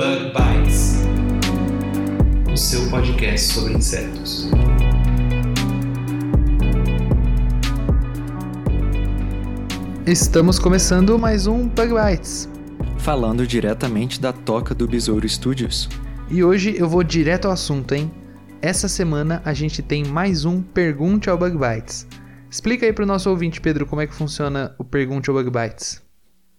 Bug Bites, o seu podcast sobre insetos. Estamos começando mais um Bug Bites. falando diretamente da toca do Besouro Studios. E hoje eu vou direto ao assunto, hein? Essa semana a gente tem mais um Pergunte ao Bug Bites. Explica aí pro nosso ouvinte, Pedro, como é que funciona o Pergunte ao Bug Bites.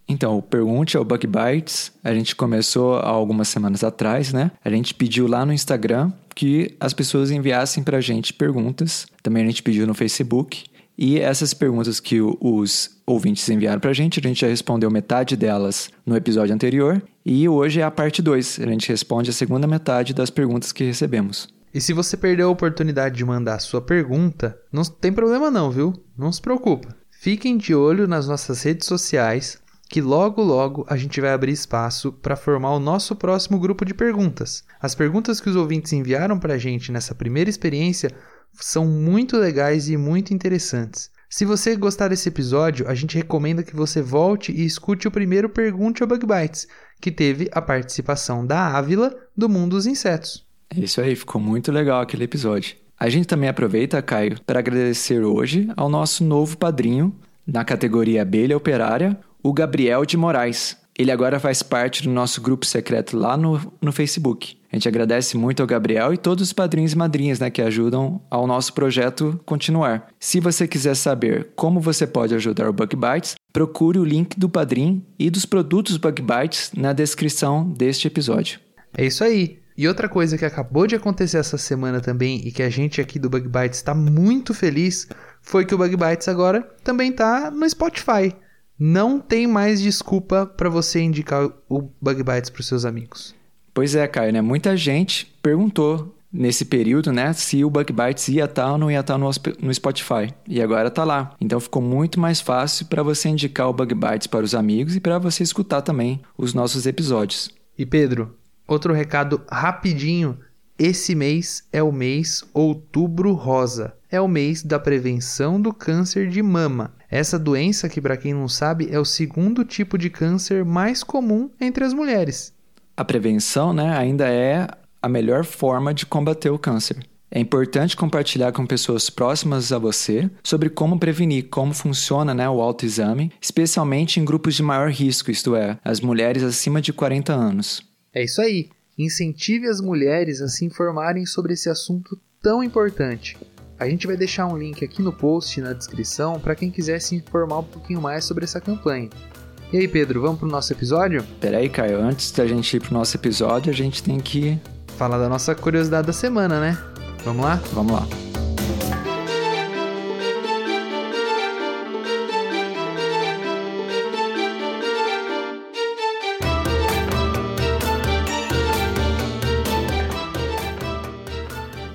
Então, o Pergunte ao Bug Bites, a gente começou há algumas semanas atrás, né? A gente pediu lá no Instagram que as pessoas enviassem pra gente perguntas. Também a gente pediu no Facebook. E essas perguntas que os ouvintes enviaram pra gente, a gente já respondeu metade delas no episódio anterior. E hoje é a parte 2. A gente responde a segunda metade das perguntas que recebemos. E se você perdeu a oportunidade de mandar a sua pergunta, não tem problema não, viu? Não se preocupa. Fiquem de olho nas nossas redes sociais, que logo logo a gente vai abrir espaço para formar o nosso próximo grupo de perguntas. As perguntas que os ouvintes enviaram para a gente nessa primeira experiência são muito legais e muito interessantes. Se você gostar desse episódio, a gente recomenda que você volte e escute o primeiro Pergunte ao Bug Bites, que teve a participação da Ávila do Mundo dos Insetos. É isso aí, ficou muito legal aquele episódio. A gente também aproveita, Caio, para agradecer hoje ao nosso novo padrinho na categoria Abelha Operária, o Gabriel de Moraes. Ele agora faz parte do nosso grupo secreto lá no, no Facebook. A gente agradece muito ao Gabriel e todos os padrinhos e madrinhas né, que ajudam ao nosso projeto continuar. Se você quiser saber como você pode ajudar o Bug Bites, procure o link do padrinho e dos produtos Bug Bites na descrição deste episódio. É isso aí. E outra coisa que acabou de acontecer essa semana também e que a gente aqui do Bug Bites está muito feliz foi que o Bug Bites agora também tá no Spotify. Não tem mais desculpa para você indicar o Bug Bites para seus amigos. Pois é, Caio, né? Muita gente perguntou nesse período, né, se o Bug Bites ia estar ou não ia estar no, hosp- no Spotify. E agora tá lá. Então ficou muito mais fácil para você indicar o Bug Bites para os amigos e para você escutar também os nossos episódios. E Pedro, outro recado rapidinho. Esse mês é o mês Outubro Rosa. É o mês da prevenção do câncer de mama. Essa doença, que para quem não sabe, é o segundo tipo de câncer mais comum entre as mulheres. A prevenção, né, ainda é a melhor forma de combater o câncer. É importante compartilhar com pessoas próximas a você sobre como prevenir, como funciona né, o autoexame, especialmente em grupos de maior risco, isto é, as mulheres acima de 40 anos. É isso aí. Incentive as mulheres a se informarem sobre esse assunto tão importante. A gente vai deixar um link aqui no post na descrição para quem quiser se informar um pouquinho mais sobre essa campanha. E aí, Pedro, vamos pro nosso episódio? Peraí, Caio, antes da gente ir pro nosso episódio, a gente tem que. Falar da nossa curiosidade da semana, né? Vamos lá? Vamos lá.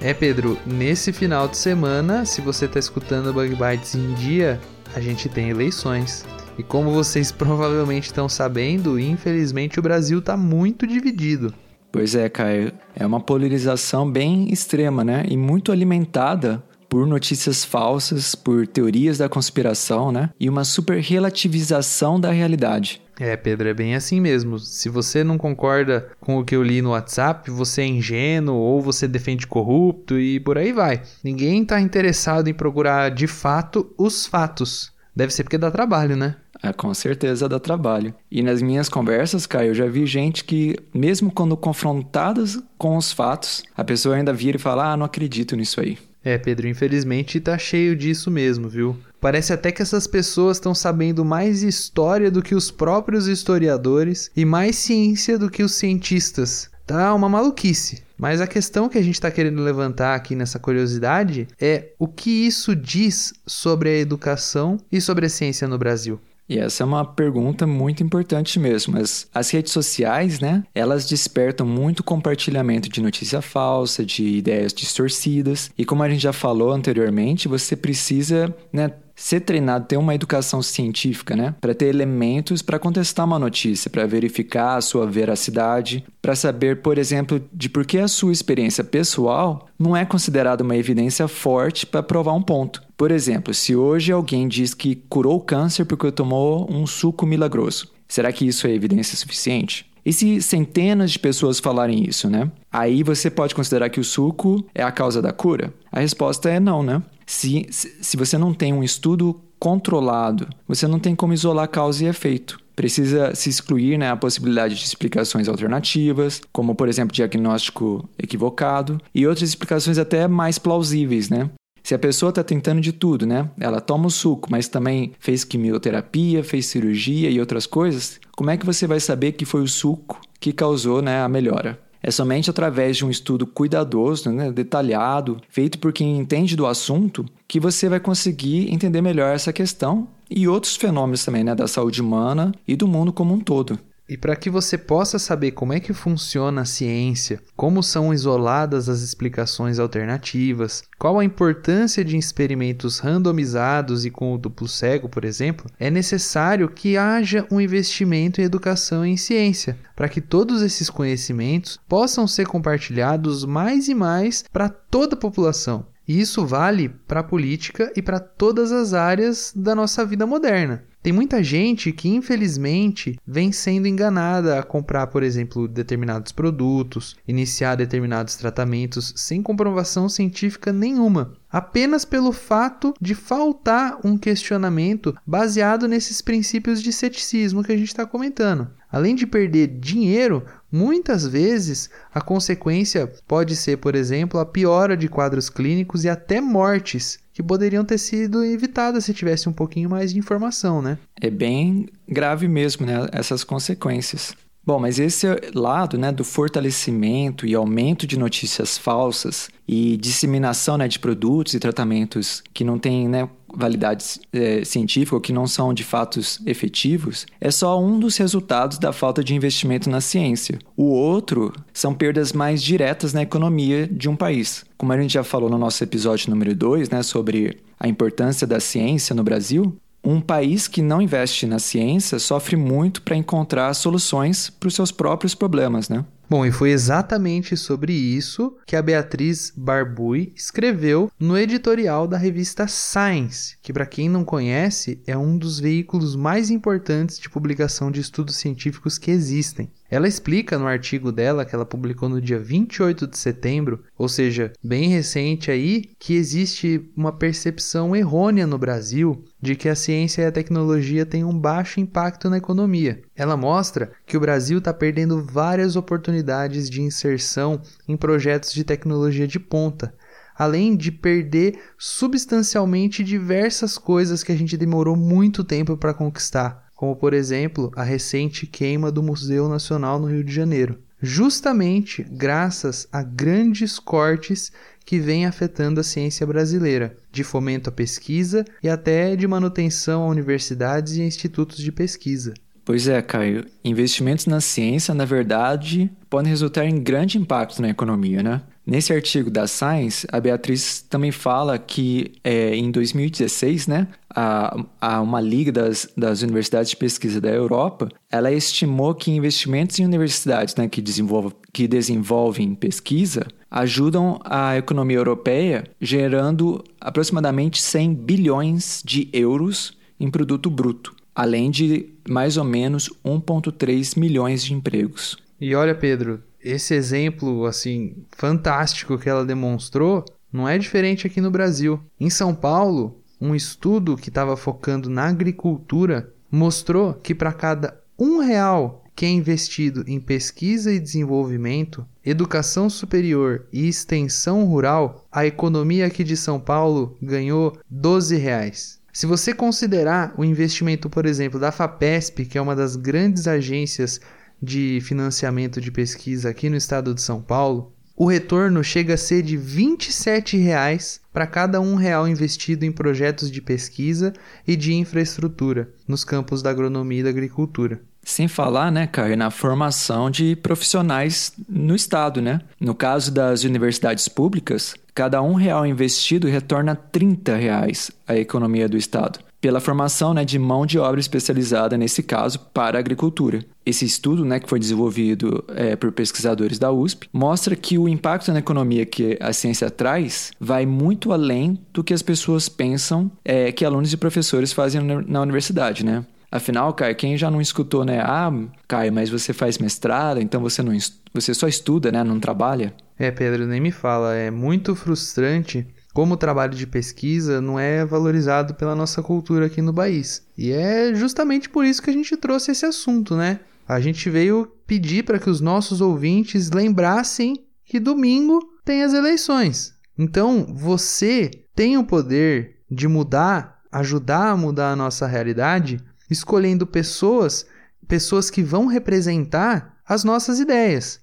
É, Pedro, nesse final de semana, se você está escutando Bug Bites em dia, a gente tem eleições. E como vocês provavelmente estão sabendo, infelizmente o Brasil está muito dividido. Pois é, Caio. É uma polarização bem extrema, né? E muito alimentada por notícias falsas, por teorias da conspiração, né? E uma super relativização da realidade. É, Pedro, é bem assim mesmo. Se você não concorda com o que eu li no WhatsApp, você é ingênuo ou você defende corrupto e por aí vai. Ninguém está interessado em procurar de fato os fatos. Deve ser porque dá trabalho, né? É, com certeza dá trabalho. E nas minhas conversas, Caio, eu já vi gente que, mesmo quando confrontadas com os fatos, a pessoa ainda vira e fala: Ah, não acredito nisso aí. É, Pedro, infelizmente tá cheio disso mesmo, viu? Parece até que essas pessoas estão sabendo mais história do que os próprios historiadores e mais ciência do que os cientistas. Tá uma maluquice. Mas a questão que a gente está querendo levantar aqui nessa curiosidade é o que isso diz sobre a educação e sobre a ciência no Brasil. E essa é uma pergunta muito importante mesmo. Mas as redes sociais, né, elas despertam muito compartilhamento de notícia falsa, de ideias distorcidas. E como a gente já falou anteriormente, você precisa, né, ser treinado, ter uma educação científica, né? Para ter elementos para contestar uma notícia, para verificar a sua veracidade, para saber, por exemplo, de por que a sua experiência pessoal não é considerada uma evidência forte para provar um ponto. Por exemplo, se hoje alguém diz que curou o câncer porque tomou um suco milagroso, será que isso é evidência suficiente? E se centenas de pessoas falarem isso, né? Aí você pode considerar que o suco é a causa da cura? A resposta é não, né? Se, se você não tem um estudo controlado, você não tem como isolar causa e efeito. Precisa se excluir né, a possibilidade de explicações alternativas, como, por exemplo, diagnóstico equivocado, e outras explicações até mais plausíveis, né? Se a pessoa está tentando de tudo, né? Ela toma o suco, mas também fez quimioterapia, fez cirurgia e outras coisas, como é que você vai saber que foi o suco que causou né, a melhora? É somente através de um estudo cuidadoso, né, detalhado, feito por quem entende do assunto, que você vai conseguir entender melhor essa questão e outros fenômenos também né, da saúde humana e do mundo como um todo. E para que você possa saber como é que funciona a ciência, como são isoladas as explicações alternativas, qual a importância de experimentos randomizados e com o duplo cego, por exemplo, é necessário que haja um investimento em educação em ciência, para que todos esses conhecimentos possam ser compartilhados mais e mais para toda a população. E isso vale para a política e para todas as áreas da nossa vida moderna. Tem muita gente que, infelizmente, vem sendo enganada a comprar, por exemplo, determinados produtos, iniciar determinados tratamentos sem comprovação científica nenhuma, apenas pelo fato de faltar um questionamento baseado nesses princípios de ceticismo que a gente está comentando. Além de perder dinheiro, muitas vezes a consequência pode ser, por exemplo, a piora de quadros clínicos e até mortes que poderiam ter sido evitadas se tivesse um pouquinho mais de informação, né? É bem grave mesmo, né, essas consequências. Bom, mas esse lado né, do fortalecimento e aumento de notícias falsas e disseminação né, de produtos e tratamentos que não têm né, validade é, científica ou que não são de fatos efetivos, é só um dos resultados da falta de investimento na ciência. O outro são perdas mais diretas na economia de um país. Como a gente já falou no nosso episódio número 2, né, sobre a importância da ciência no Brasil, um país que não investe na ciência sofre muito para encontrar soluções para os seus próprios problemas, né? Bom, e foi exatamente sobre isso que a Beatriz Barbui escreveu no editorial da revista Science, que, para quem não conhece, é um dos veículos mais importantes de publicação de estudos científicos que existem. Ela explica no artigo dela, que ela publicou no dia 28 de setembro, ou seja, bem recente aí, que existe uma percepção errônea no Brasil de que a ciência e a tecnologia têm um baixo impacto na economia. Ela mostra que o Brasil está perdendo várias oportunidades de inserção em projetos de tecnologia de ponta, além de perder substancialmente diversas coisas que a gente demorou muito tempo para conquistar como por exemplo a recente queima do Museu Nacional no Rio de Janeiro, justamente graças a grandes cortes que vêm afetando a ciência brasileira, de fomento à pesquisa e até de manutenção a universidades e institutos de pesquisa. Pois é, Caio. Investimentos na ciência, na verdade, podem resultar em grande impacto na economia, né? Nesse artigo da Science, a Beatriz também fala que é, em 2016, né, a, a uma liga das, das universidades de pesquisa da Europa, ela estimou que investimentos em universidades né, que, desenvolve, que desenvolvem pesquisa ajudam a economia europeia gerando aproximadamente 100 bilhões de euros em produto bruto, além de mais ou menos 1,3 milhões de empregos. E olha, Pedro, esse exemplo assim fantástico que ela demonstrou não é diferente aqui no Brasil. Em São Paulo, um estudo que estava focando na agricultura mostrou que para cada um real que é investido em pesquisa e desenvolvimento, educação superior e extensão rural, a economia aqui de São Paulo ganhou 12 reais. Se você considerar o investimento, por exemplo, da FAPESP, que é uma das grandes agências de financiamento de pesquisa aqui no estado de São Paulo, o retorno chega a ser de 27 reais para cada um real investido em projetos de pesquisa e de infraestrutura nos campos da agronomia e da agricultura. Sem falar, né, Caio, na formação de profissionais no Estado, né? No caso das universidades públicas, cada um real investido retorna 30 reais à economia do Estado pela formação né, de mão de obra especializada, nesse caso, para a agricultura. Esse estudo, né, que foi desenvolvido é, por pesquisadores da USP, mostra que o impacto na economia que a ciência traz vai muito além do que as pessoas pensam é, que alunos e professores fazem na universidade, né? Afinal, Caio, quem já não escutou, né? Ah, Caio, mas você faz mestrado, então você não você só estuda, né? Não trabalha? É, Pedro, nem me fala. É muito frustrante como o trabalho de pesquisa não é valorizado pela nossa cultura aqui no país. E é justamente por isso que a gente trouxe esse assunto, né? A gente veio pedir para que os nossos ouvintes lembrassem que domingo tem as eleições. Então, você tem o poder de mudar, ajudar a mudar a nossa realidade, escolhendo pessoas, pessoas que vão representar as nossas ideias.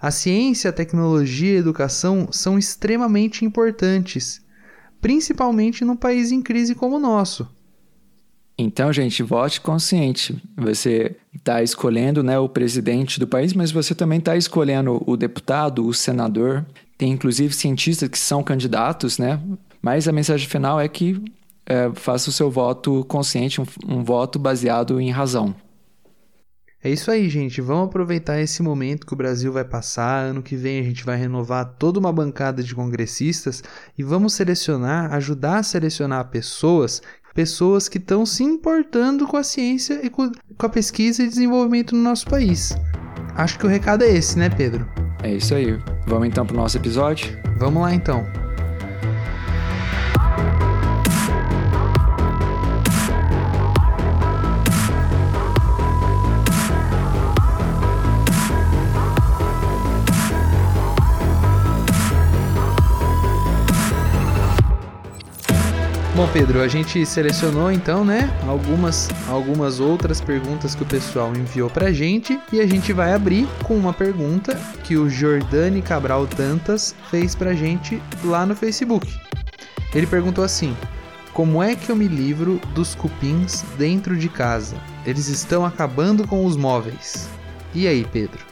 A ciência, a tecnologia e a educação são extremamente importantes, principalmente num país em crise como o nosso. Então, gente, vote consciente. Você está escolhendo né, o presidente do país, mas você também está escolhendo o deputado, o senador. Tem inclusive cientistas que são candidatos, né? Mas a mensagem final é que é, faça o seu voto consciente, um, um voto baseado em razão. É isso aí, gente. Vamos aproveitar esse momento que o Brasil vai passar. Ano que vem a gente vai renovar toda uma bancada de congressistas e vamos selecionar, ajudar a selecionar pessoas, pessoas que estão se importando com a ciência e com a pesquisa e desenvolvimento no nosso país. Acho que o recado é esse, né, Pedro? É isso aí. Vamos então para o nosso episódio? Vamos lá então. Pedro, a gente selecionou então, né, algumas, algumas outras perguntas que o pessoal enviou pra gente e a gente vai abrir com uma pergunta que o Jordani Cabral Dantas fez pra gente lá no Facebook. Ele perguntou assim: Como é que eu me livro dos cupins dentro de casa? Eles estão acabando com os móveis. E aí, Pedro?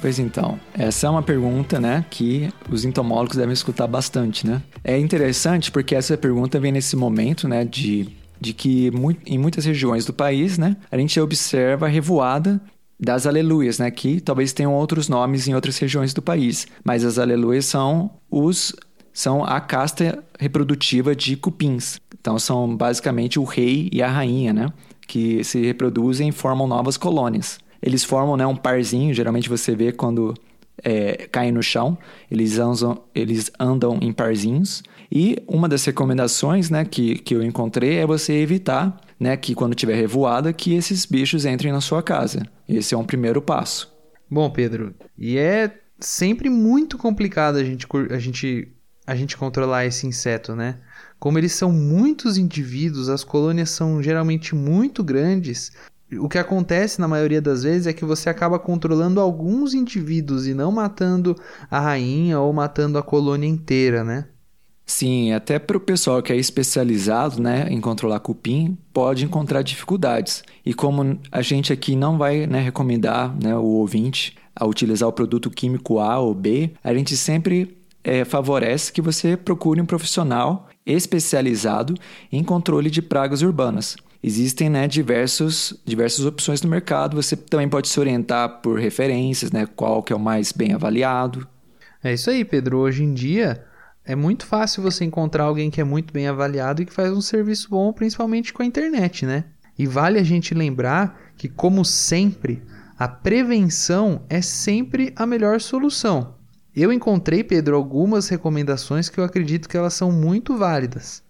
Pois então, essa é uma pergunta, né, que os entomólogos devem escutar bastante, né? É interessante porque essa pergunta vem nesse momento, né, de, de que em muitas regiões do país, né, a gente observa a revoada das aleluias, né, que talvez tenham outros nomes em outras regiões do país, mas as aleluias são os são a casta reprodutiva de cupins. Então são basicamente o rei e a rainha, né, que se reproduzem e formam novas colônias. Eles formam né, um parzinho, geralmente você vê quando é, caem no chão, eles andam, eles andam em parzinhos. E uma das recomendações né, que, que eu encontrei é você evitar né, que quando tiver revoada, que esses bichos entrem na sua casa. Esse é um primeiro passo. Bom, Pedro, e é sempre muito complicado a gente, a gente, a gente controlar esse inseto, né? Como eles são muitos indivíduos, as colônias são geralmente muito grandes, o que acontece na maioria das vezes é que você acaba controlando alguns indivíduos e não matando a rainha ou matando a colônia inteira, né? Sim, até para o pessoal que é especializado né, em controlar cupim, pode encontrar dificuldades. E como a gente aqui não vai né, recomendar né, o ouvinte a utilizar o produto químico A ou B, a gente sempre é, favorece que você procure um profissional especializado em controle de pragas urbanas. Existem né, diversos, diversas opções no mercado. Você também pode se orientar por referências, né, qual que é o mais bem avaliado. É isso aí, Pedro. Hoje em dia é muito fácil você encontrar alguém que é muito bem avaliado e que faz um serviço bom, principalmente com a internet, né? E vale a gente lembrar que, como sempre, a prevenção é sempre a melhor solução. Eu encontrei, Pedro, algumas recomendações que eu acredito que elas são muito válidas.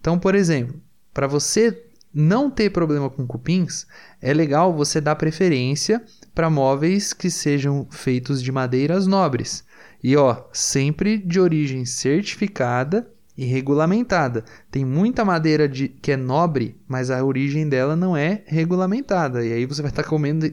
Então, por exemplo, para você não ter problema com cupins, é legal você dar preferência para móveis que sejam feitos de madeiras nobres. E ó, sempre de origem certificada e regulamentada. Tem muita madeira de, que é nobre, mas a origem dela não é regulamentada. E aí você vai estar tá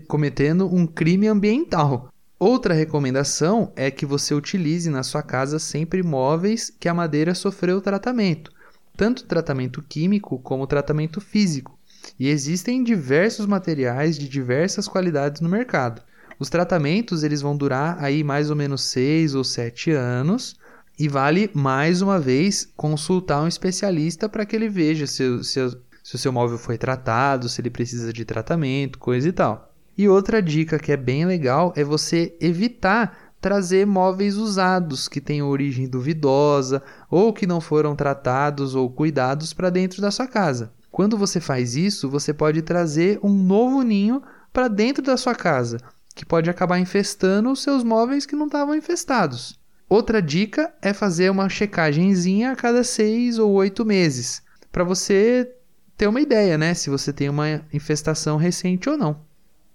cometendo um crime ambiental. Outra recomendação é que você utilize na sua casa sempre móveis que a madeira sofreu tratamento, tanto tratamento químico como tratamento físico. E existem diversos materiais de diversas qualidades no mercado. Os tratamentos eles vão durar aí mais ou menos 6 ou 7 anos e vale mais uma vez consultar um especialista para que ele veja se, se, se o seu móvel foi tratado, se ele precisa de tratamento, coisa e tal. E outra dica que é bem legal é você evitar trazer móveis usados que tenham origem duvidosa ou que não foram tratados ou cuidados para dentro da sua casa. Quando você faz isso, você pode trazer um novo ninho para dentro da sua casa, que pode acabar infestando os seus móveis que não estavam infestados. Outra dica é fazer uma checagemzinha a cada seis ou oito meses, para você ter uma ideia, né, se você tem uma infestação recente ou não.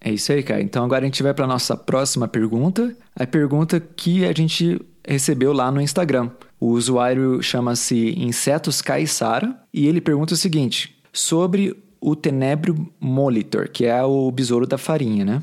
É isso aí, cara. Então agora a gente vai para nossa próxima pergunta. A pergunta que a gente recebeu lá no Instagram. O usuário chama-se Insetos Caissara e ele pergunta o seguinte: sobre o Tenebro Molitor, que é o besouro da farinha, né?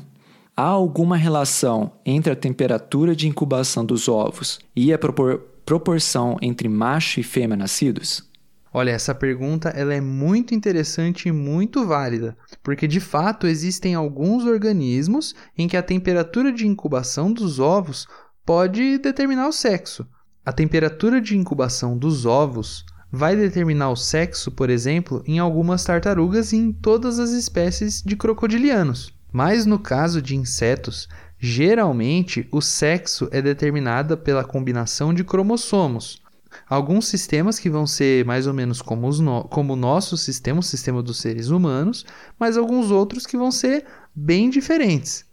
Há alguma relação entre a temperatura de incubação dos ovos e a propor proporção entre macho e fêmea nascidos? Olha, essa pergunta ela é muito interessante e muito válida, porque de fato existem alguns organismos em que a temperatura de incubação dos ovos pode determinar o sexo. A temperatura de incubação dos ovos vai determinar o sexo, por exemplo, em algumas tartarugas e em todas as espécies de crocodilianos. Mas no caso de insetos, geralmente o sexo é determinado pela combinação de cromossomos, alguns sistemas que vão ser mais ou menos como, os no, como o nosso sistema, o sistema dos seres humanos, mas alguns outros que vão ser bem diferentes.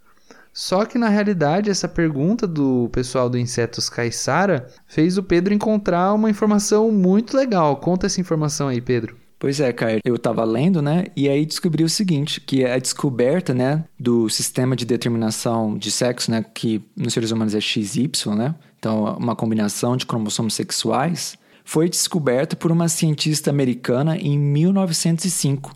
Só que na realidade essa pergunta do pessoal do Insetos Caissara fez o Pedro encontrar uma informação muito legal. Conta essa informação aí, Pedro. Pois é, Caio, eu estava lendo, né, e aí descobri o seguinte, que a descoberta, né, do sistema de determinação de sexo, né, que nos seres humanos é XY, né, então uma combinação de cromossomos sexuais, foi descoberta por uma cientista americana em 1905.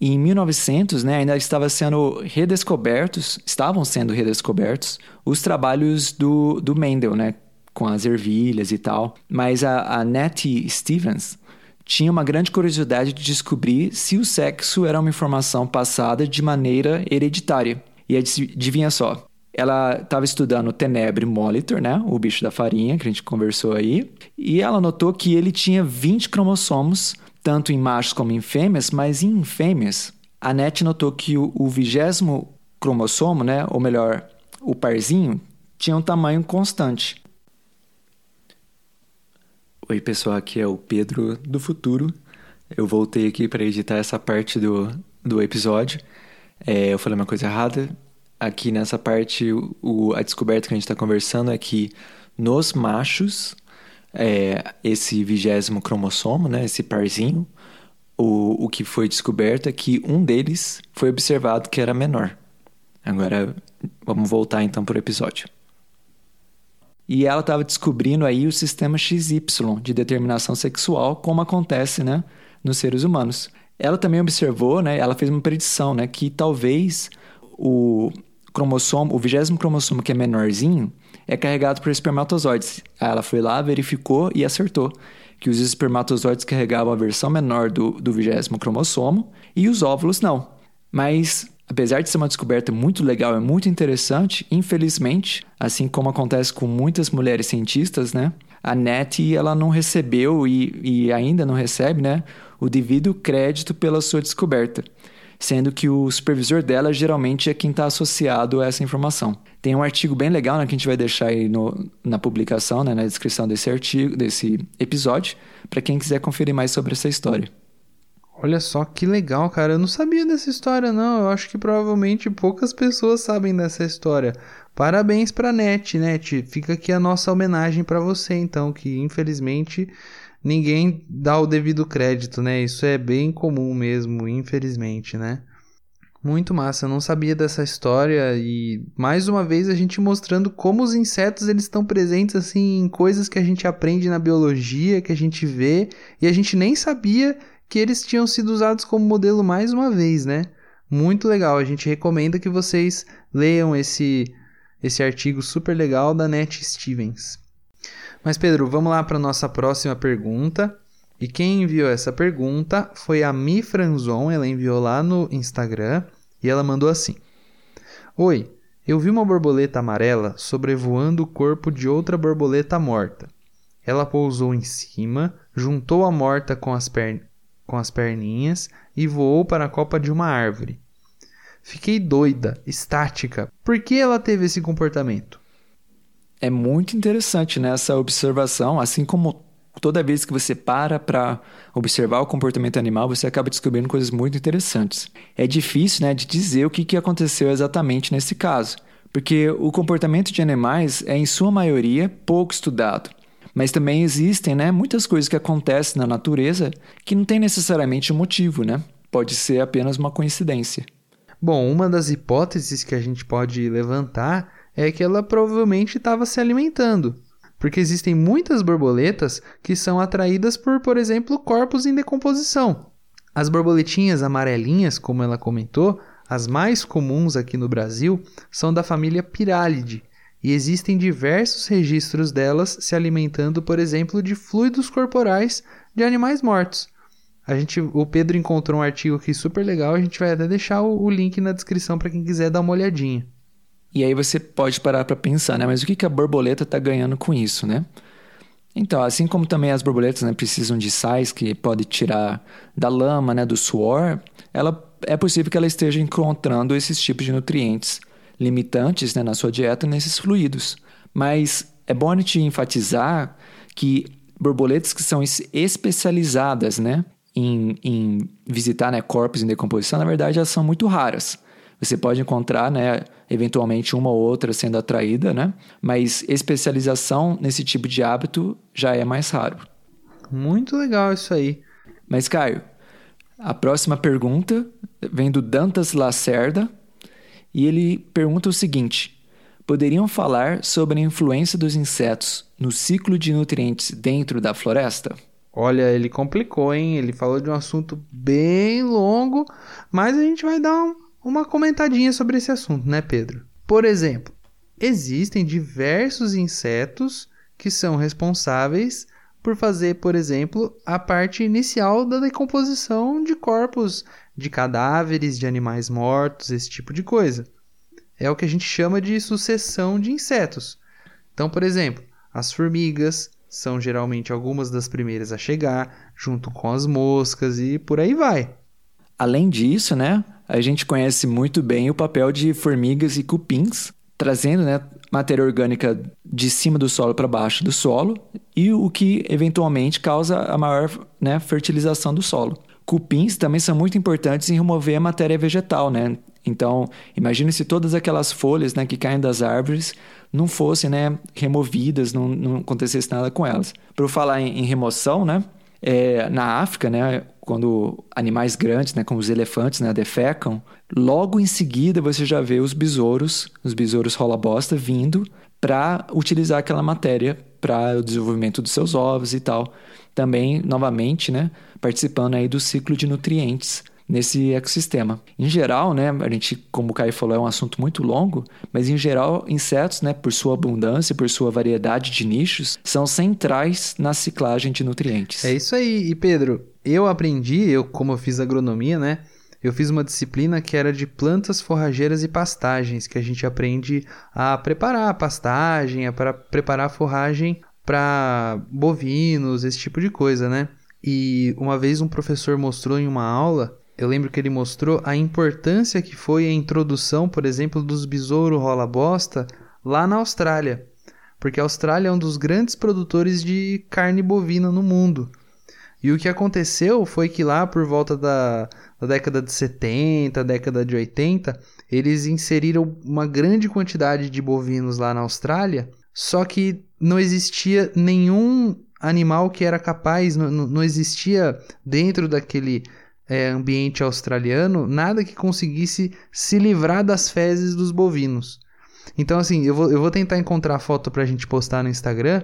E em 1900, né, ainda estava sendo redescobertos, estavam sendo redescobertos os trabalhos do, do Mendel, né, com as ervilhas e tal. Mas a, a Nettie Stevens tinha uma grande curiosidade de descobrir se o sexo era uma informação passada de maneira hereditária. E adivinha só, ela estava estudando o Tenebre molitor, né? O bicho da farinha, que a gente conversou aí. E ela notou que ele tinha 20 cromossomos, tanto em machos como em fêmeas, mas em fêmeas, a Net notou que o vigésimo cromossomo, né? Ou melhor, o parzinho, tinha um tamanho constante. Oi, pessoal, aqui é o Pedro do futuro. Eu voltei aqui para editar essa parte do, do episódio. É, eu falei uma coisa errada, aqui nessa parte, o, a descoberta que a gente está conversando é que nos machos, é, esse vigésimo cromossomo, né, esse parzinho, o, o que foi descoberto é que um deles foi observado que era menor. Agora, vamos voltar então para o episódio. E ela estava descobrindo aí o sistema XY de determinação sexual, como acontece né, nos seres humanos. Ela também observou, né, ela fez uma predição, né, que talvez o cromossomo, o vigésimo cromossomo que é menorzinho, é carregado por espermatozoides. Ela foi lá, verificou e acertou que os espermatozoides carregavam a versão menor do, do vigésimo cromossomo e os óvulos não. Mas, apesar de ser uma descoberta muito legal e muito interessante, infelizmente, assim como acontece com muitas mulheres cientistas, né? A NET ela não recebeu e, e ainda não recebe, né? O devido crédito pela sua descoberta sendo que o supervisor dela geralmente é quem está associado a essa informação. Tem um artigo bem legal né, que a gente vai deixar aí no, na publicação, né, na descrição desse artigo, desse episódio, para quem quiser conferir mais sobre essa história. Olha só que legal, cara. Eu não sabia dessa história, não. Eu acho que provavelmente poucas pessoas sabem dessa história. Parabéns pra Net, Net. Fica aqui a nossa homenagem para você, então, que infelizmente ninguém dá o devido crédito, né? Isso é bem comum mesmo, infelizmente, né? Muito massa, eu não sabia dessa história e mais uma vez a gente mostrando como os insetos eles estão presentes assim em coisas que a gente aprende na biologia, que a gente vê e a gente nem sabia que eles tinham sido usados como modelo mais uma vez, né? Muito legal, a gente recomenda que vocês leiam esse esse artigo super legal da Net Stevens. Mas Pedro, vamos lá para nossa próxima pergunta. E quem enviou essa pergunta foi a Mi Franzon, ela enviou lá no Instagram e ela mandou assim: Oi, eu vi uma borboleta amarela sobrevoando o corpo de outra borboleta morta. Ela pousou em cima, juntou a morta com as, per... com as perninhas e voou para a copa de uma árvore. Fiquei doida, estática. Por que ela teve esse comportamento? É muito interessante né, essa observação, assim como toda vez que você para para observar o comportamento animal, você acaba descobrindo coisas muito interessantes. É difícil né, de dizer o que, que aconteceu exatamente nesse caso, porque o comportamento de animais é, em sua maioria, pouco estudado. Mas também existem né, muitas coisas que acontecem na natureza que não tem necessariamente um motivo, né? Pode ser apenas uma coincidência. Bom, uma das hipóteses que a gente pode levantar é que ela provavelmente estava se alimentando porque existem muitas borboletas que são atraídas por, por exemplo, corpos em decomposição. As borboletinhas amarelinhas, como ela comentou, as mais comuns aqui no Brasil, são da família Pyralidae, e existem diversos registros delas se alimentando, por exemplo, de fluidos corporais de animais mortos. A gente, o Pedro encontrou um artigo aqui super legal, a gente vai até deixar o, o link na descrição para quem quiser dar uma olhadinha. E aí você pode parar para pensar, né? Mas o que, que a borboleta está ganhando com isso, né? Então, assim como também as borboletas né, precisam de sais que pode tirar da lama, né, do suor, ela, é possível que ela esteja encontrando esses tipos de nutrientes limitantes né, na sua dieta nesses fluidos. Mas é bom a gente enfatizar que borboletas que são especializadas né, em, em visitar né, corpos em decomposição, na verdade, elas são muito raras. Você pode encontrar, né, eventualmente uma ou outra sendo atraída, né? Mas especialização nesse tipo de hábito já é mais raro. Muito legal isso aí. Mas Caio, a próxima pergunta vem do Dantas Lacerda e ele pergunta o seguinte: Poderiam falar sobre a influência dos insetos no ciclo de nutrientes dentro da floresta? Olha, ele complicou, hein? Ele falou de um assunto bem longo, mas a gente vai dar um, uma comentadinha sobre esse assunto, né, Pedro? Por exemplo, existem diversos insetos que são responsáveis por fazer, por exemplo, a parte inicial da decomposição de corpos de cadáveres de animais mortos, esse tipo de coisa. É o que a gente chama de sucessão de insetos. Então, por exemplo, as formigas são geralmente algumas das primeiras a chegar, junto com as moscas e por aí vai. Além disso, né, a gente conhece muito bem o papel de formigas e cupins, trazendo né, matéria orgânica de cima do solo para baixo do solo e o que eventualmente causa a maior né, fertilização do solo. Cupins também são muito importantes em remover a matéria vegetal, né? Então, imagine se todas aquelas folhas né, que caem das árvores não fossem né, removidas, não, não acontecesse nada com elas. Para falar em, em remoção, né, é, na África, né, quando animais grandes, né, como os elefantes, né, defecam, logo em seguida você já vê os besouros, os besouros rola-bosta vindo para utilizar aquela matéria para o desenvolvimento dos seus ovos e tal. Também, novamente, né, participando aí do ciclo de nutrientes nesse ecossistema. Em geral, né, a gente, como o Caio falou, é um assunto muito longo, mas em geral, insetos, né, por sua abundância, por sua variedade de nichos, são centrais na ciclagem de nutrientes. É isso aí. E Pedro, eu aprendi, eu como eu fiz agronomia, né, eu fiz uma disciplina que era de plantas forrageiras e pastagens, que a gente aprende a preparar a pastagem, a para preparar a forragem para bovinos, esse tipo de coisa, né? E uma vez um professor mostrou em uma aula eu lembro que ele mostrou a importância que foi a introdução, por exemplo, dos besouro rola bosta lá na Austrália, porque a Austrália é um dos grandes produtores de carne bovina no mundo. E o que aconteceu foi que lá por volta da, da década de 70, década de 80, eles inseriram uma grande quantidade de bovinos lá na Austrália, só que não existia nenhum animal que era capaz, não, não existia dentro daquele é, ambiente australiano nada que conseguisse se livrar das fezes dos bovinos. Então, assim, eu vou, eu vou tentar encontrar a foto pra gente postar no Instagram,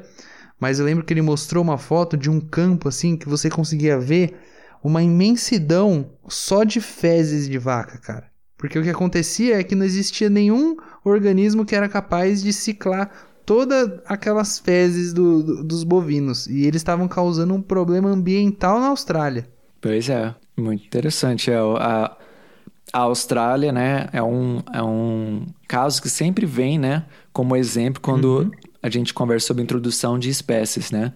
mas eu lembro que ele mostrou uma foto de um campo, assim, que você conseguia ver uma imensidão só de fezes de vaca, cara. Porque o que acontecia é que não existia nenhum organismo que era capaz de ciclar todas aquelas fezes do, do, dos bovinos. E eles estavam causando um problema ambiental na Austrália. Pois é, muito interessante. É, a, a Austrália, né, é um, é um caso que sempre vem, né, como exemplo quando uhum. A gente conversa sobre introdução de espécies, né?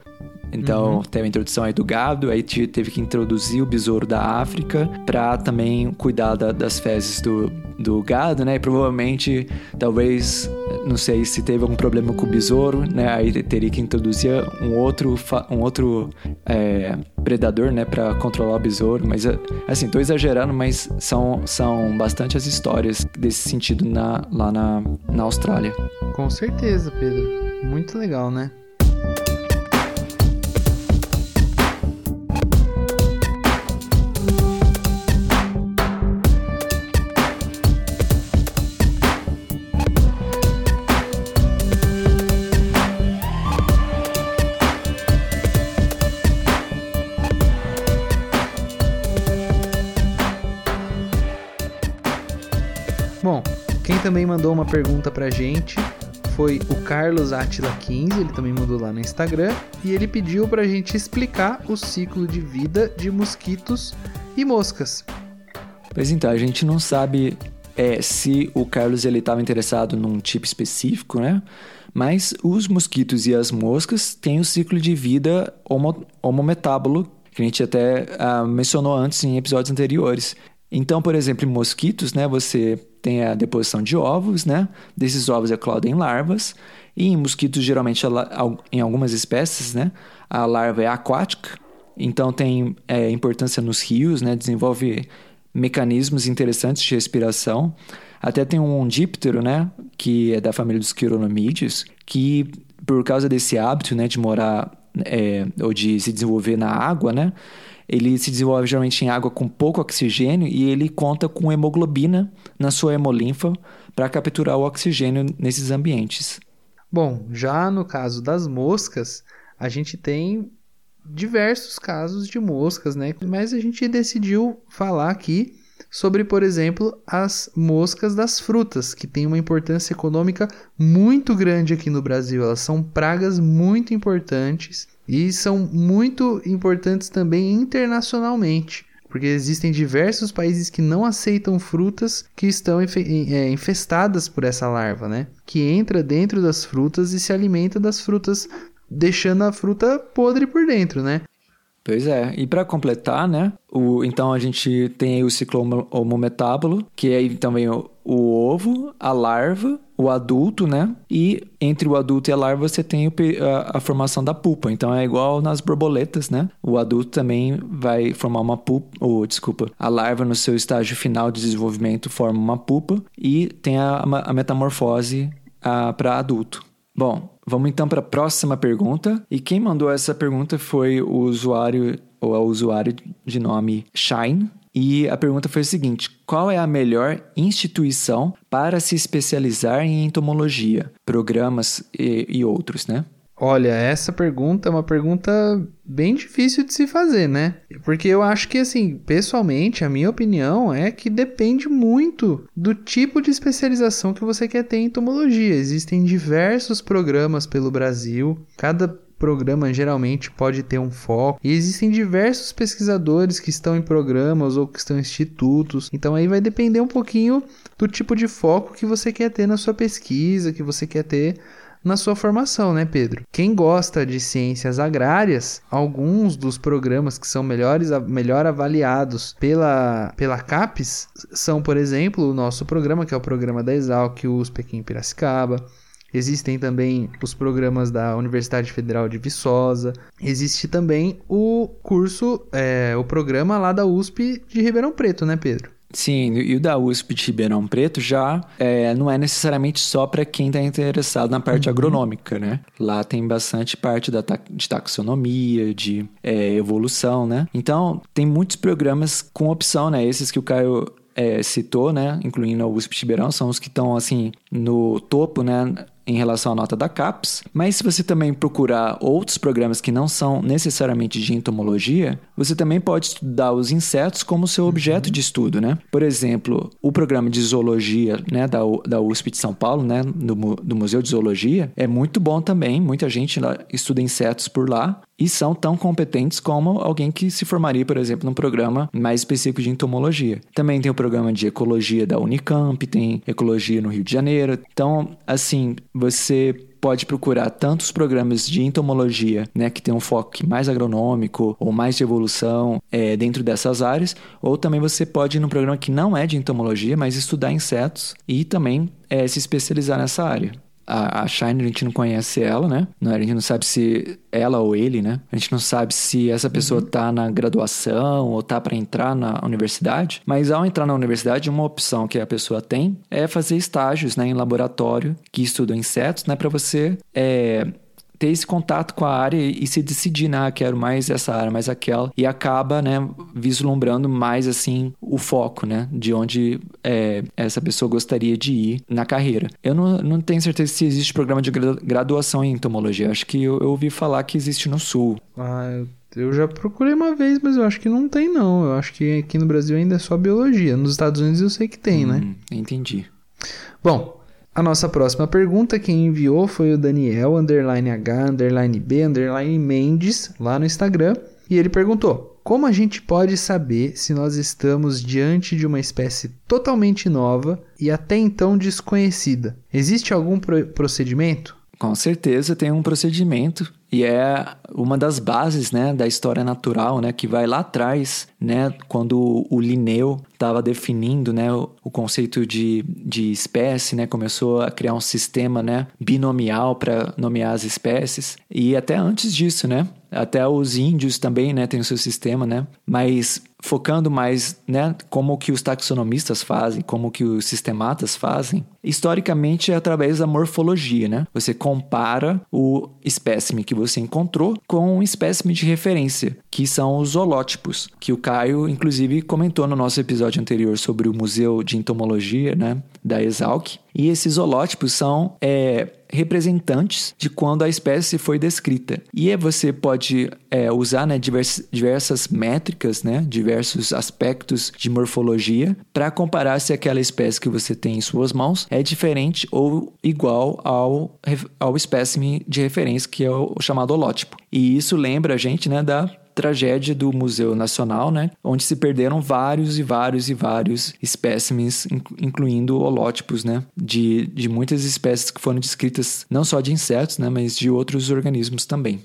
Então, uhum. teve a introdução aí do gado, aí teve que introduzir o besouro da África para também cuidar da, das fezes do, do gado, né? E provavelmente, talvez, não sei se teve algum problema com o besouro, né? Aí teria que introduzir um outro, um outro é, predador, né? Para controlar o besouro. Mas, assim, tô exagerando, mas são, são bastante as histórias desse sentido na, lá na, na Austrália. Com certeza, Pedro. Muito legal, né? Também mandou uma pergunta pra gente foi o Carlos Atila 15, ele também mandou lá no Instagram, e ele pediu pra gente explicar o ciclo de vida de mosquitos e moscas. Pois então, a gente não sabe é, se o Carlos ele estava interessado num tipo específico, né? Mas os mosquitos e as moscas têm o ciclo de vida homo, homometábulo, que a gente até ah, mencionou antes em episódios anteriores. Então, por exemplo, em mosquitos, né, você tem a deposição de ovos, né? Desses ovos eclodem larvas. E em mosquitos, geralmente, em algumas espécies, né, a larva é aquática. Então, tem é, importância nos rios, né? Desenvolve mecanismos interessantes de respiração. Até tem um díptero, né, que é da família dos quironomídeos, que por causa desse hábito, né, de morar é, ou de se desenvolver na água, né, ele se desenvolve geralmente em água com pouco oxigênio e ele conta com hemoglobina na sua hemolinfa para capturar o oxigênio nesses ambientes. Bom, já no caso das moscas, a gente tem diversos casos de moscas, né? Mas a gente decidiu falar aqui sobre, por exemplo, as moscas das frutas, que têm uma importância econômica muito grande aqui no Brasil. Elas são pragas muito importantes e são muito importantes também internacionalmente. Porque existem diversos países que não aceitam frutas que estão é, infestadas por essa larva, né? Que entra dentro das frutas e se alimenta das frutas, deixando a fruta podre por dentro, né? Pois é. E para completar, né? O, então a gente tem o ciclo homometábulo, que é também o, o ovo, a larva, o adulto, né? E entre o adulto e a larva você tem a, a, formação da pupa. Então é igual nas borboletas, né? O adulto também vai formar uma pupa, ou desculpa, a larva no seu estágio final de desenvolvimento forma uma pupa e tem a, a metamorfose para adulto. Bom, vamos então para a próxima pergunta. E quem mandou essa pergunta foi o usuário ou a usuário de nome Shine. E a pergunta foi o seguinte: qual é a melhor instituição para se especializar em entomologia, programas e, e outros, né? Olha, essa pergunta é uma pergunta bem difícil de se fazer, né? Porque eu acho que, assim, pessoalmente, a minha opinião é que depende muito do tipo de especialização que você quer ter em entomologia. Existem diversos programas pelo Brasil, cada programa geralmente pode ter um foco. E existem diversos pesquisadores que estão em programas ou que estão em institutos. Então aí vai depender um pouquinho do tipo de foco que você quer ter na sua pesquisa, que você quer ter na sua formação, né, Pedro? Quem gosta de ciências agrárias, alguns dos programas que são melhores, melhor avaliados pela, pela CAPES são, por exemplo, o nosso programa, que é o programa da Exalc USP aqui em Piracicaba. Existem também os programas da Universidade Federal de Viçosa. Existe também o curso, é, o programa lá da USP de Ribeirão Preto, né, Pedro? Sim, e o da USP de Ribeirão Preto já é, não é necessariamente só para quem está interessado na parte uhum. agronômica, né? Lá tem bastante parte da ta de taxonomia, de é, evolução, né? Então, tem muitos programas com opção, né? Esses que o Caio é, citou, né? Incluindo a USP de Ribeirão, são os que estão, assim, no topo, né? Em relação à nota da CAPES, mas se você também procurar outros programas que não são necessariamente de entomologia, você também pode estudar os insetos como seu objeto de estudo, né? Por exemplo, o programa de zoologia né, da, da USP de São Paulo, né, do, do Museu de Zoologia, é muito bom também. Muita gente lá estuda insetos por lá e são tão competentes como alguém que se formaria, por exemplo, num programa mais específico de entomologia. Também tem o programa de ecologia da Unicamp, tem ecologia no Rio de Janeiro. Então, assim, você pode procurar tantos programas de entomologia, né, que tem um foco mais agronômico ou mais de evolução é, dentro dessas áreas, ou também você pode ir num programa que não é de entomologia, mas estudar insetos e também é, se especializar nessa área a, a Shine, a gente não conhece ela, né? A gente não sabe se ela ou ele, né? A gente não sabe se essa pessoa uhum. tá na graduação ou tá para entrar na universidade. Mas ao entrar na universidade, uma opção que a pessoa tem é fazer estágios, né, em laboratório que estudam insetos, né, para você é, ter esse contato com a área e se decidir, né, quero mais essa área, mais aquela, e acaba, né, vislumbrando mais, assim, o foco, né, de onde é, essa pessoa gostaria de ir na carreira. Eu não, não tenho certeza se existe programa de graduação em entomologia, acho que eu, eu ouvi falar que existe no Sul. Ah, eu já procurei uma vez, mas eu acho que não tem, não. Eu acho que aqui no Brasil ainda é só biologia. Nos Estados Unidos eu sei que tem, né? hum, né? Entendi. Bom, a nossa próxima pergunta, quem enviou foi o Daniel, underline H, underline B, underline Mendes, lá no Instagram. E ele perguntou: Como a gente pode saber se nós estamos diante de uma espécie totalmente nova e até então desconhecida? Existe algum pro procedimento? Com certeza tem um procedimento e é uma das bases né, da história natural, né, que vai lá atrás, né, quando o Linneu estava definindo né, o, conceito de, de espécie, né, começou a criar um sistema né, binomial para nomear as espécies. E até antes disso, né, até os índios também, né, tem o seu sistema, né? Mas focando mais, né, como que os taxonomistas fazem, como que os sistematas fazem, historicamente é através da morfologia, né? Você compara o espécime que você encontrou com um espécime de referência, que são os holótipos, que o Caio inclusive comentou no nosso episódio anterior sobre o Museu de Entomologia, né, da Exalc. E esses holótipos são é, representantes de quando a espécie foi descrita. E você pode é, usar né, divers, diversas métricas, né, diversos aspectos de morfologia para comparar se aquela espécie que você tem em suas mãos é diferente ou igual ao, ao espécime de referência, que é o chamado holótipo. E isso lembra a gente né, da tragédia do Museu Nacional, né, onde se perderam vários e vários e vários espécimes, incluindo holótipos, né, de, de muitas espécies que foram descritas não só de insetos, né, mas de outros organismos também.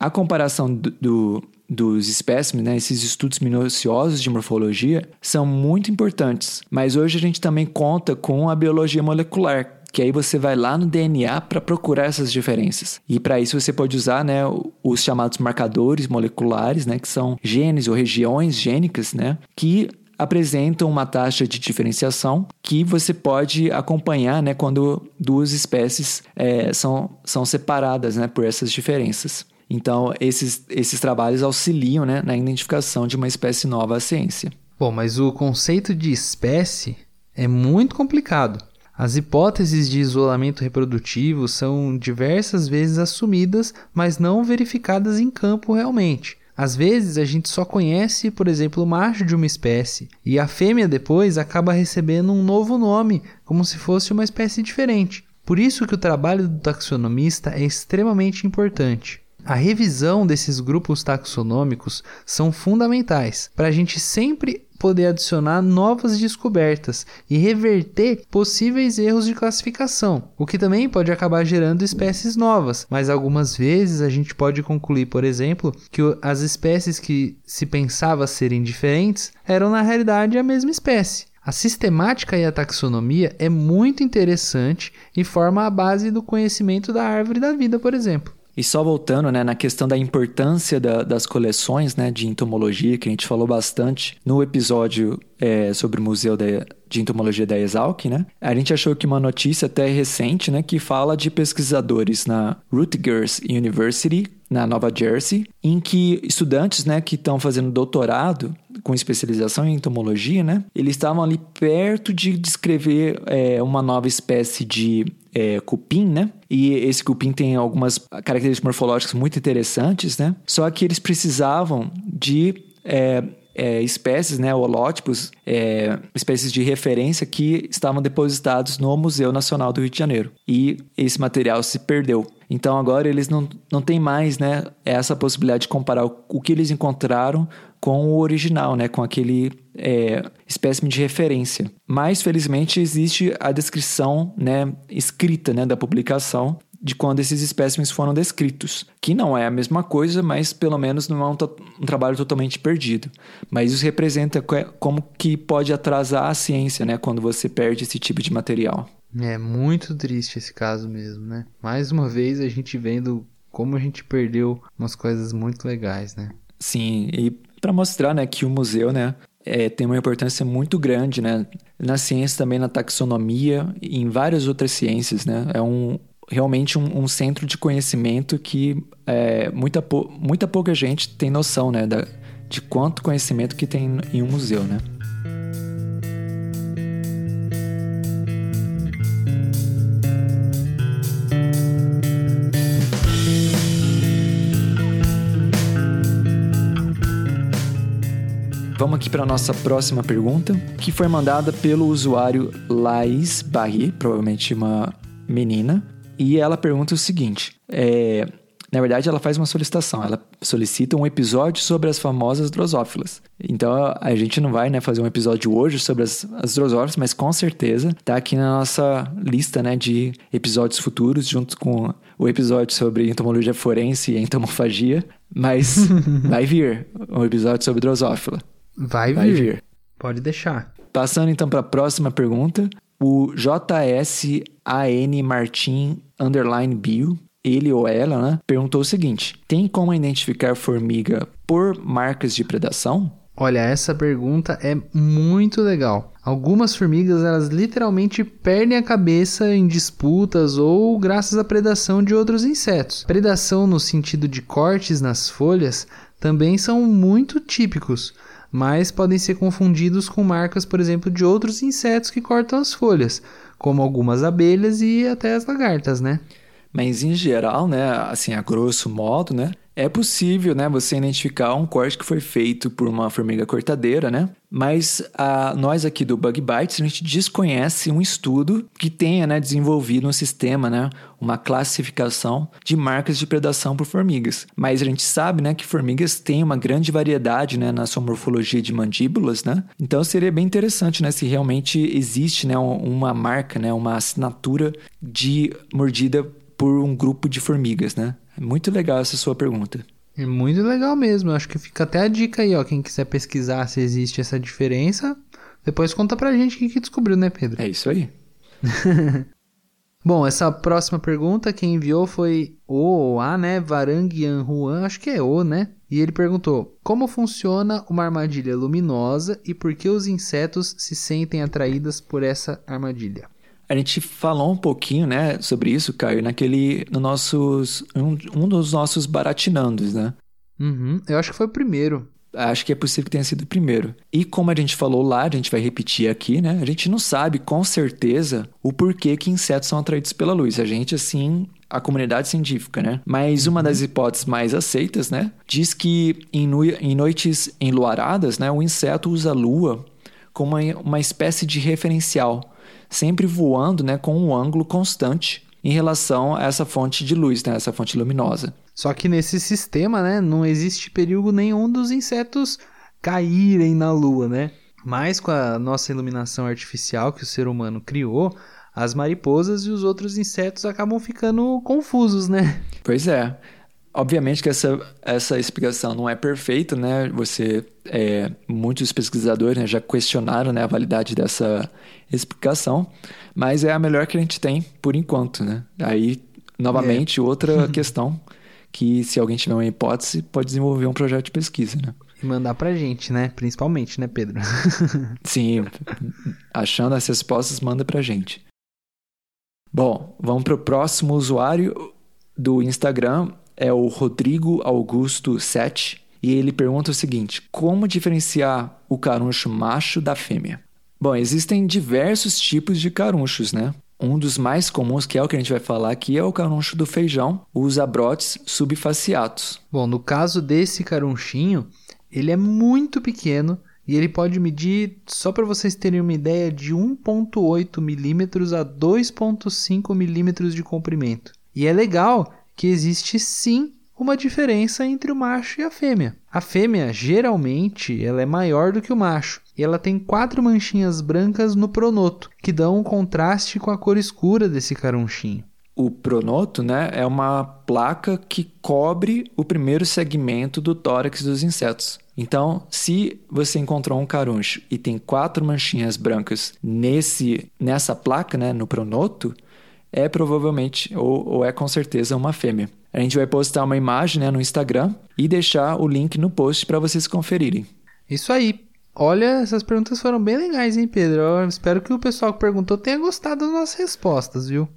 A comparação do, do dos espécimes, né, esses estudos minuciosos de morfologia, são muito importantes, mas hoje a gente também conta com a biologia molecular, que aí você vai lá no DNA para procurar essas diferenças. E para isso você pode usar né, os chamados marcadores moleculares, né, que são genes ou regiões gênicas, né, que apresentam uma taxa de diferenciação que você pode acompanhar né, quando duas espécies é, são, são separadas né, por essas diferenças. Então, esses, esses trabalhos auxiliam né, na identificação de uma espécie nova à ciência. Bom, mas o conceito de espécie é muito complicado. As hipóteses de isolamento reprodutivo são diversas vezes assumidas, mas não verificadas em campo realmente. Às vezes a gente só conhece, por exemplo, o macho de uma espécie, e a fêmea depois acaba recebendo um novo nome, como se fosse uma espécie diferente. Por isso que o trabalho do taxonomista é extremamente importante. A revisão desses grupos taxonômicos são fundamentais para a gente sempre poder adicionar novas descobertas e reverter possíveis erros de classificação, o que também pode acabar gerando espécies novas, mas algumas vezes a gente pode concluir, por exemplo, que as espécies que se pensava serem diferentes eram na realidade a mesma espécie. A sistemática e a taxonomia é muito interessante e forma a base do conhecimento da árvore da vida, por exemplo. E só voltando né, na questão da importância da, das coleções né, de entomologia, que a gente falou bastante no episódio é, sobre o Museu de, de Entomologia da Exalc, né? A gente achou que uma notícia até recente, né, que fala de pesquisadores na Rutgers University, na Nova Jersey, em que estudantes, né, que estão fazendo doutorado com especialização em entomologia, né? Eles estavam ali perto de descrever é, uma nova espécie de é, cupim, né? E esse cupim tem algumas características morfológicas muito interessantes, né? Só que eles precisavam de é, é, espécies, né, holótipos, é, espécies de referência que estavam depositados no Museu Nacional do Rio de Janeiro. E esse material se perdeu. Então agora eles não, não têm mais né, essa possibilidade de comparar o, o que eles encontraram com o original, né, com aquele é, espécime de referência. Mas felizmente existe a descrição né, escrita né, da publicação de quando esses espécimes foram descritos, que não é a mesma coisa, mas pelo menos não é um, um, trabalho totalmente perdido. Mas isso representa como que pode atrasar a ciência, né, quando você perde esse tipo de material. É muito triste esse caso mesmo, né? Mais uma vez a gente vendo como a gente perdeu umas coisas muito legais, né? Sim, e para mostrar, né, que o museu, né, é, tem uma importância muito grande, né, na ciência também, na taxonomia e em várias outras ciências, né? É um, realmente um, um, centro de conhecimento que é, muita, muita pouca gente tem noção né, da, de quanto conhecimento que tem em um museu. Né? Vamos aqui para a nossa próxima pergunta, que foi mandada pelo usuário Laís Barri, provavelmente uma menina, e ela pergunta o seguinte: é, na verdade, ela faz uma solicitação. Ela solicita um episódio sobre as famosas drosófilas. Então, a gente não vai né, fazer um episódio hoje sobre as, as drosófilas, mas com certeza está aqui na nossa lista né, de episódios futuros, junto com o episódio sobre entomologia forense e entomofagia. Mas vai vir um episódio sobre drosófila. Vai, vai vir. vir. Pode deixar. Passando então para a próxima pergunta. O JSAN Martin underline Bill, ele ou ela, né, perguntou o seguinte: tem como identificar formiga por marcas de predação? Olha, essa pergunta é muito legal. Algumas formigas, elas literalmente perdem a cabeça em disputas ou graças à predação de outros insetos. Predação no sentido de cortes nas folhas também são muito típicos mas podem ser confundidos com marcas, por exemplo, de outros insetos que cortam as folhas, como algumas abelhas e até as lagartas, né? Mas em geral, né, assim, a grosso modo, né, é possível, né, você identificar um corte que foi feito por uma formiga cortadeira, né? Mas a, nós aqui do Bug Bites, a gente desconhece um estudo que tenha né, desenvolvido um sistema, né, uma classificação de marcas de predação por formigas. Mas a gente sabe né, que formigas têm uma grande variedade né, na sua morfologia de mandíbulas, né? Então seria bem interessante né, se realmente existe né, uma marca, né, uma assinatura de mordida por um grupo de formigas, né? Muito legal essa sua pergunta. É muito legal mesmo. Acho que fica até a dica aí, ó. Quem quiser pesquisar se existe essa diferença, depois conta pra gente o que descobriu, né, Pedro? É isso aí. Bom, essa próxima pergunta quem enviou foi o A, né? Varangian Juan, acho que é O, né? E ele perguntou: Como funciona uma armadilha luminosa e por que os insetos se sentem atraídos por essa armadilha? A gente falou um pouquinho, né, sobre isso, Caio, naquele, no nossos, um, um dos nossos baratinandos, né? Uhum, eu acho que foi o primeiro. Acho que é possível que tenha sido o primeiro. E como a gente falou lá, a gente vai repetir aqui, né? A gente não sabe com certeza o porquê que insetos são atraídos pela luz. A gente, assim, a comunidade científica, né? Mas uma das hipóteses mais aceitas, né? Diz que em, em noites enluaradas, né? O inseto usa a lua como uma espécie de referencial sempre voando né, com um ângulo constante em relação a essa fonte de luz, né, essa fonte luminosa. Só que nesse sistema, né, não existe perigo nenhum dos insetos caírem na Lua, né? Mas com a nossa iluminação artificial que o ser humano criou, as mariposas e os outros insetos acabam ficando confusos, né? Pois é. Obviamente que essa, essa explicação não é perfeita, né? Você, é, muitos pesquisadores né, já questionaram né, a validade dessa explicação, mas é a melhor que a gente tem por enquanto, né? Aí, novamente, é. outra questão que se alguém tiver uma hipótese, pode desenvolver um projeto de pesquisa, né? E mandar pra gente, né? Principalmente, né, Pedro? Sim, achando as respostas, manda pra gente. Bom, vamos pro próximo usuário do Instagram, é o Rodrigo Augusto 7 e ele pergunta o seguinte: como diferenciar o caruncho macho da fêmea? Bom, existem diversos tipos de carunchos, né? Um dos mais comuns, que é o que a gente vai falar aqui, é o caruncho do feijão, os abrotes subfaciatos. Bom, no caso desse carunchinho, ele é muito pequeno e ele pode medir, só para vocês terem uma ideia, de 1,8 milímetros a 2,5 milímetros de comprimento. E é legal que existe sim uma diferença entre o macho e a fêmea. A fêmea, geralmente, ela é maior do que o macho e ela tem quatro manchinhas brancas no pronoto, que dão um contraste com a cor escura desse carunchinho. O pronoto né, é uma placa que cobre o primeiro segmento do tórax dos insetos. Então, se você encontrou um caruncho e tem quatro manchinhas brancas nesse, nessa placa, né, no pronoto, é provavelmente ou, ou é com certeza uma fêmea. A gente vai postar uma imagem né, no Instagram e deixar o link no post para vocês conferirem. Isso aí. Olha, essas perguntas foram bem legais, hein, Pedro? Eu espero que o pessoal que perguntou tenha gostado das nossas respostas, viu?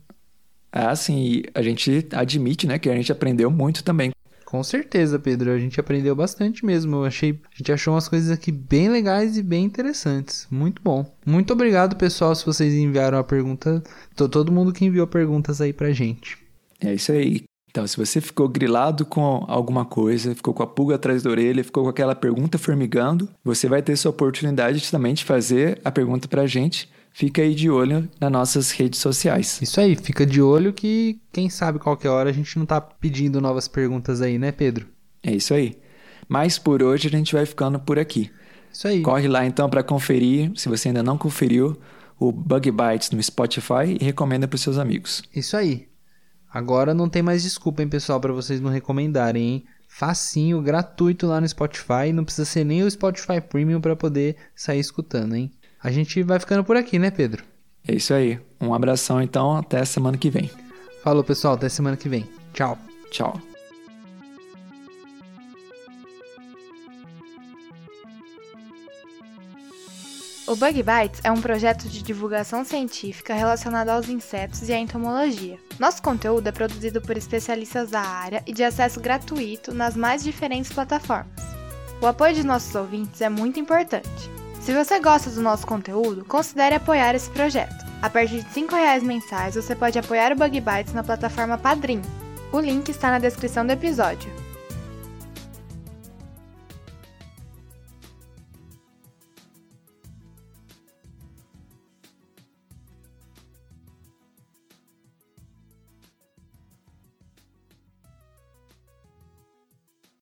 Ah, sim. A gente admite, né, que a gente aprendeu muito também. Com certeza, Pedro. A gente aprendeu bastante mesmo. Eu achei, a gente achou umas coisas aqui bem legais e bem interessantes. Muito bom. Muito obrigado, pessoal, se vocês enviaram a pergunta. Tô todo mundo que enviou perguntas aí pra gente. É isso aí. Então, se você ficou grilado com alguma coisa, ficou com a pulga atrás da orelha, ficou com aquela pergunta formigando, você vai ter sua oportunidade também de fazer a pergunta pra gente. Fica aí de olho nas nossas redes sociais. Isso aí, fica de olho que quem sabe qualquer hora a gente não tá pedindo novas perguntas aí, né, Pedro? É isso aí. Mas por hoje a gente vai ficando por aqui. Isso aí. Corre lá então para conferir, se você ainda não conferiu, o Bug Bites no Spotify e recomenda para seus amigos. Isso aí. Agora não tem mais desculpa, hein, pessoal, para vocês não recomendarem, hein? Facinho, gratuito lá no Spotify, não precisa ser nem o Spotify Premium para poder sair escutando, hein? A gente vai ficando por aqui, né, Pedro? É isso aí. Um abração então, até semana que vem. Falou, pessoal, até semana que vem. Tchau. Tchau. O Bug Bites é um projeto de divulgação científica relacionado aos insetos e à entomologia. Nosso conteúdo é produzido por especialistas da área e de acesso gratuito nas mais diferentes plataformas. O apoio de nossos ouvintes é muito importante. Se você gosta do nosso conteúdo, considere apoiar esse projeto. A partir de R$ 5,00 mensais, você pode apoiar o Bug Bites na plataforma Padrim. O link está na descrição do episódio.